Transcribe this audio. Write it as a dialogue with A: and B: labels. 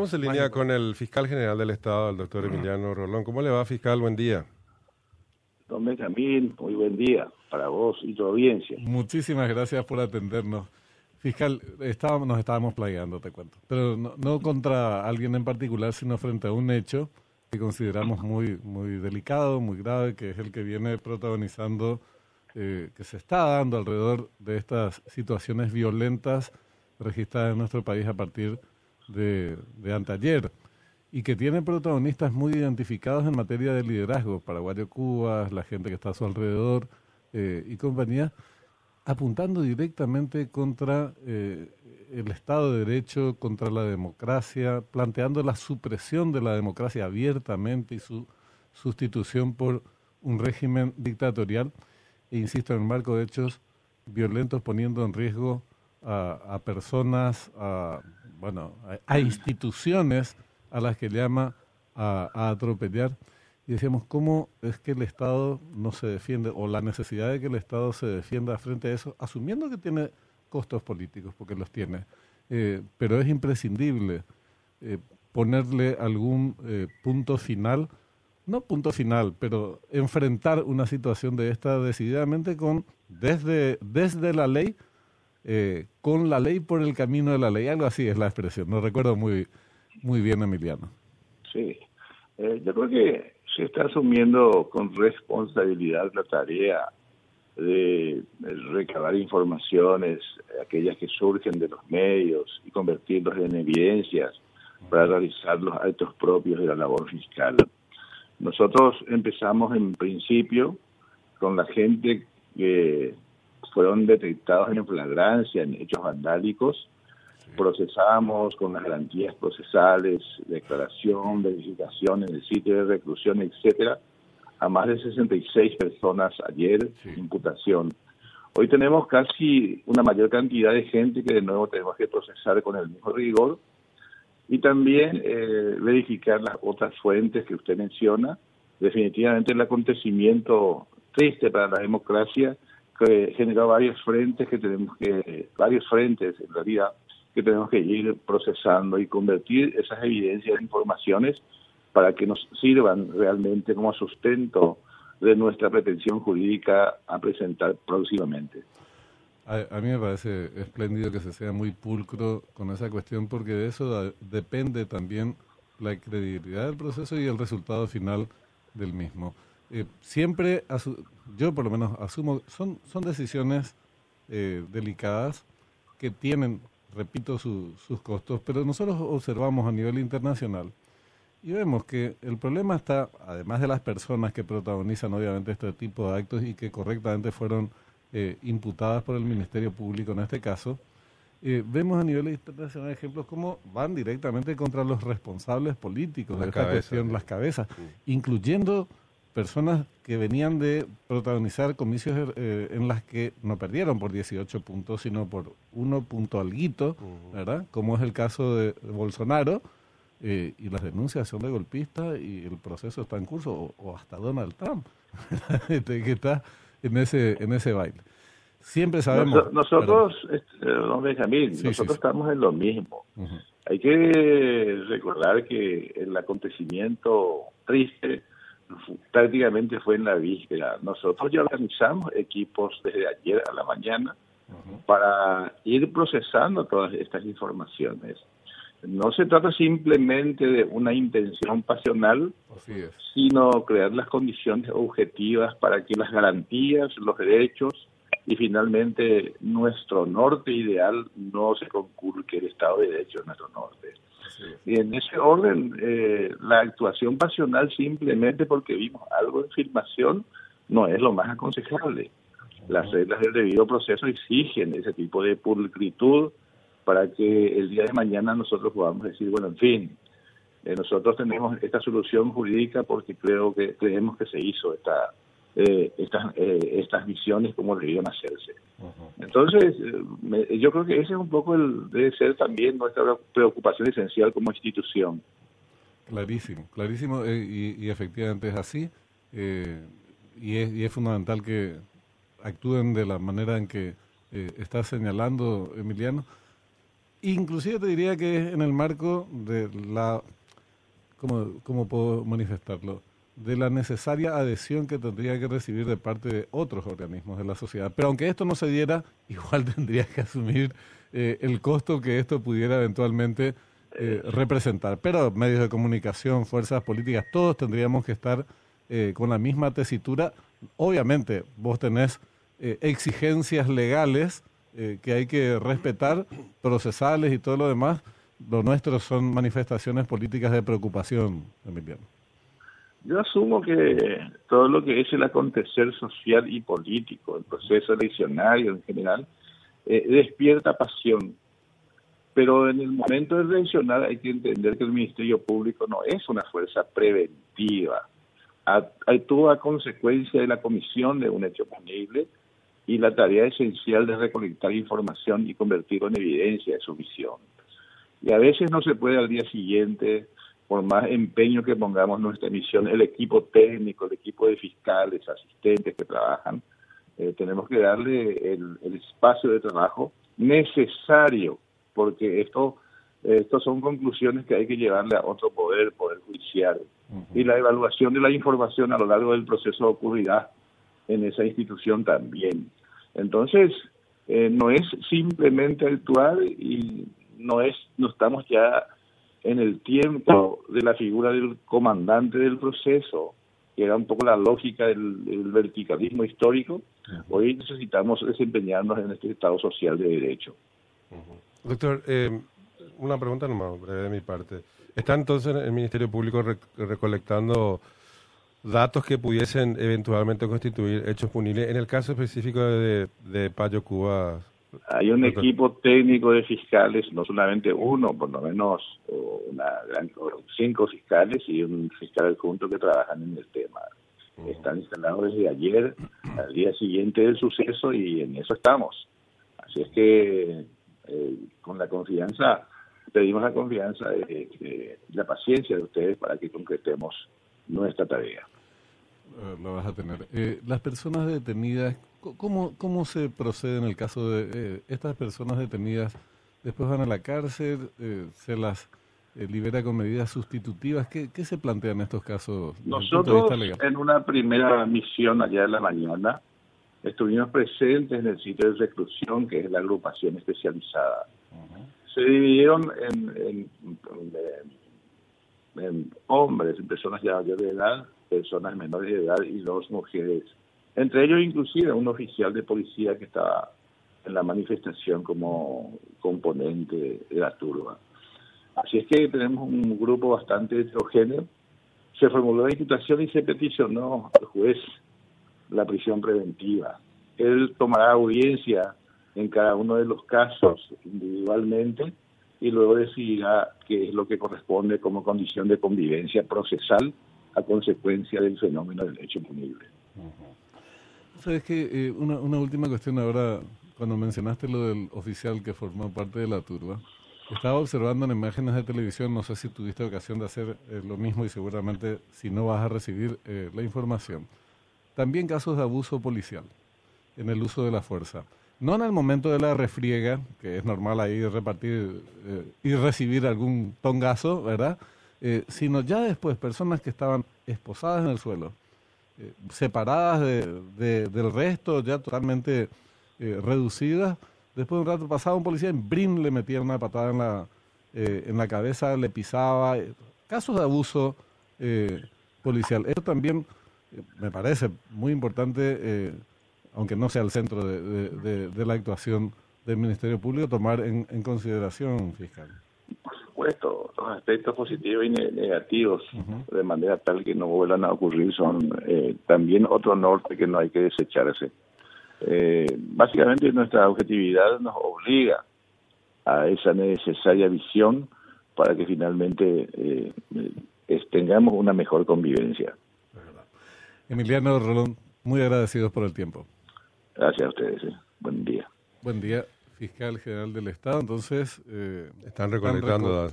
A: Estamos en línea con el fiscal general del Estado, el doctor Emiliano Rolón. ¿Cómo le va, fiscal? Buen día.
B: Don Benjamín, muy buen día para vos y tu audiencia.
C: Muchísimas gracias por atendernos. Fiscal, estábamos, nos estábamos plagiando, te cuento. Pero no, contra alguien en particular, sino frente a un hecho que consideramos muy, muy delicado, muy grave, que es el que viene protagonizando, eh, que se está dando alrededor de estas situaciones violentas registradas en nuestro país a partir de de, de anteayer y que tiene protagonistas muy identificados en materia de liderazgo, Paraguayo Cubas, la gente que está a su alrededor eh, y compañía, apuntando directamente contra eh, el Estado de Derecho, contra la democracia, planteando la supresión de la democracia abiertamente y su sustitución por un régimen dictatorial, e insisto, en el marco de hechos violentos poniendo en riesgo a, a personas, a bueno, hay, instituciones a las que llama a, a, atropellar. Y decíamos, ¿cómo es que el Estado no se defiende o la necesidad de que el Estado se defienda frente a eso, asumiendo que tiene costos políticos, porque los tiene, eh, pero es imprescindible eh, ponerle algún eh, punto final, no punto final, pero enfrentar una situación de esta decididamente con, desde, desde la ley, eh, con la ley por el camino de la ley. Algo así es la expresión. No recuerdo muy, muy bien, Emiliano.
B: Sí, eh, yo creo que se está asumiendo con responsabilidad la tarea de recabar informaciones, aquellas que surgen de los medios y convertirlos en evidencias para realizar los actos propios de la labor fiscal. Nosotros empezamos en principio con la gente que fueron detectados en flagrancia, en hechos vandálicos. Procesamos con las garantías procesales, declaración, verificación en el sitio de reclusión, etcétera, a más de 66 personas ayer, imputación. Hoy tenemos casi una mayor cantidad de gente que de nuevo tenemos que procesar con el mismo rigor y también eh, verificar las otras fuentes que usted menciona. Definitivamente el acontecimiento triste para la democracia que generó varios frentes que tenemos que, varios frentes en realidad, que tenemos que ir procesando y convertir esas evidencias en informaciones para que nos sirvan realmente como sustento de nuestra pretensión jurídica a presentar próximamente.
C: A, mí me parece espléndido que se sea muy pulcro con esa cuestión porque de eso depende también la credibilidad del proceso y el resultado final del mismo. Eh, siempre, yo por lo menos asumo, son, son decisiones eh, delicadas que tienen, repito, sus costos, pero nosotros observamos a nivel internacional y vemos que el problema está, además de las personas que protagonizan obviamente este tipo de actos y que correctamente fueron eh, imputadas por el Ministerio Público en este caso, vemos a nivel internacional ejemplos como van directamente contra los responsables políticos de esta cuestión, las cabezas, incluyendo personas que venían de protagonizar comicios eh, en las que no perdieron por 18 puntos, sino por uno punto alguito, ¿verdad? Como es el caso de Bolsonaro, eh, y las denuncias son de golpistas y el proceso está en curso, o, hasta Donald Trump, este, que está en ese, en ese baile. Siempre sabemos...
B: nosotros, este, don Benjamín, nosotros estamos en lo mismo. Hay que recordar que el acontecimiento triste prácticamente fue en la víspera. Nosotros ya organizamos equipos desde ayer a la mañana para ir procesando todas estas informaciones. No se trata simplemente de una intención pasional, sino crear las condiciones objetivas para que las garantías, los derechos y finalmente nuestro norte ideal no se conculque el Estado de Derecho en nuestro norte. Y en ese orden, eh, la actuación pasional simplemente porque vimos algo de filmación no es lo más aconsejable. Las reglas del debido proceso exigen ese tipo de pulcritud para que el día de mañana nosotros podamos decir, bueno, en fin, eh, nosotros tenemos esta solución jurídica porque creo que creemos que se hizo esta eh, estas, eh, estas visiones como debían hacerse. Entonces, eh, yo creo que ese es un poco el, debe ser también nuestra preocupación esencial como institución.
C: Clarísimo, clarísimo, y, efectivamente es así, y, es, y es fundamental que actúen de la manera en que está señalando Emiliano. inclusive te diría que es en el marco de la, ¿cómo, cómo puedo manifestarlo? De la necesaria adhesión que tendría que recibir de parte de otros organismos de la sociedad. Pero aunque esto no se diera, igual tendría que asumir eh, el costo que esto pudiera eventualmente eh, representar. Pero medios de comunicación, fuerzas políticas, todos tendríamos que estar eh, con la misma tesitura. Obviamente, vos tenés exigencias legales que hay que respetar, procesales y todo lo demás. Lo nuestro son manifestaciones políticas de preocupación, Emiliano.
B: Yo asumo que todo lo que es el acontecer social y político, el proceso eleccionario en general, eh, despierta pasión. Pero en el momento de reaccionar hay que entender que el Ministerio Público no es una fuerza preventiva. Actúa a consecuencia de la comisión de un hecho punible y la tarea esencial de recolectar información y convertirlo en evidencia de su visión. Y a veces no se puede al día siguiente por más empeño que pongamos en nuestra misión, el equipo técnico, el equipo de fiscales, asistentes que trabajan, eh, tenemos que darle el, espacio de trabajo necesario, porque esto, estos son conclusiones que hay que llevarle a otro poder, poder judicial. Y la evaluación de la información a lo largo del proceso ocurrirá en esa institución también. Entonces, eh, no es simplemente actuar y no es, no estamos ya en el tiempo de la figura del comandante del proceso, que era un poco la lógica del, verticalismo histórico, hoy necesitamos desempeñarnos en este Estado social de derecho.
A: Doctor, eh, una pregunta nomás, breve de mi parte. ¿Está entonces el Ministerio Público recolectando datos que pudiesen eventualmente constituir hechos punibles? En el caso específico de, de Payo Cuba,
B: hay un equipo técnico de fiscales, no solamente uno, por lo menos una gran, cinco fiscales y un fiscal adjunto que trabajan en el tema. Están instalados desde ayer, al día siguiente del suceso, y en eso estamos. Así es que eh, con la confianza, pedimos la confianza, de, la paciencia de ustedes para que concretemos nuestra tarea.
C: Eh, lo vas a tener. Eh, las personas detenidas, ¿cómo, ¿cómo se procede en el caso de eh, estas personas detenidas? Después van a la cárcel, se las libera con medidas sustitutivas. ¿Qué, ¿Qué, se plantea en estos casos?
B: Nosotros, en una primera misión allá de la mañana, estuvimos presentes en el sitio de reclusión, que es la agrupación especializada. Se dividieron en, en, hombres, en personas ya de edad, personas menores de edad y dos mujeres. Entre ellos inclusive un oficial de policía que estaba en la manifestación como componente de la turba. Así es que tenemos un grupo bastante heterogéneo. Se formuló la imputación y se peticionó al juez la prisión preventiva. Él tomará audiencia en cada uno de los casos individualmente y luego decidirá qué es lo que corresponde como condición de convivencia procesal a consecuencia del fenómeno del hecho punible.
C: Sabes que eh, una, una última cuestión ahora, cuando mencionaste lo del oficial que formó parte de la turba, estaba observando en imágenes de televisión, no sé si tuviste ocasión de hacer eh, lo mismo y seguramente si no vas a recibir eh, la información. También casos de abuso policial en el uso de la fuerza. No en el momento de la refriega, que es normal ahí repartir y recibir algún tongazo, ¿verdad? Eh, sino ya después personas que estaban esposadas en el suelo, eh, separadas de, del resto, ya totalmente eh, reducidas. Después de un rato pasaba un policía en Brin le metía una patada en la, en la cabeza, le pisaba. Casos de abuso policial. Esto también me parece muy importante, aunque no sea el centro de, de, la actuación del Ministerio Público, tomar en consideración, fiscal
B: supuesto, los aspectos positivos y negativos, de manera tal que no vuelvan a ocurrir, son eh, también otro norte que no hay que desecharse. Eh, básicamente nuestra objetividad nos obliga a esa necesaria visión para que finalmente eh, tengamos una mejor convivencia.
C: Emiliano Rolón, muy agradecidos por el tiempo.
B: Gracias a ustedes. Buen día.
C: Buen día fiscal general del Estado, entonces...
A: Eh, están recolectando datos.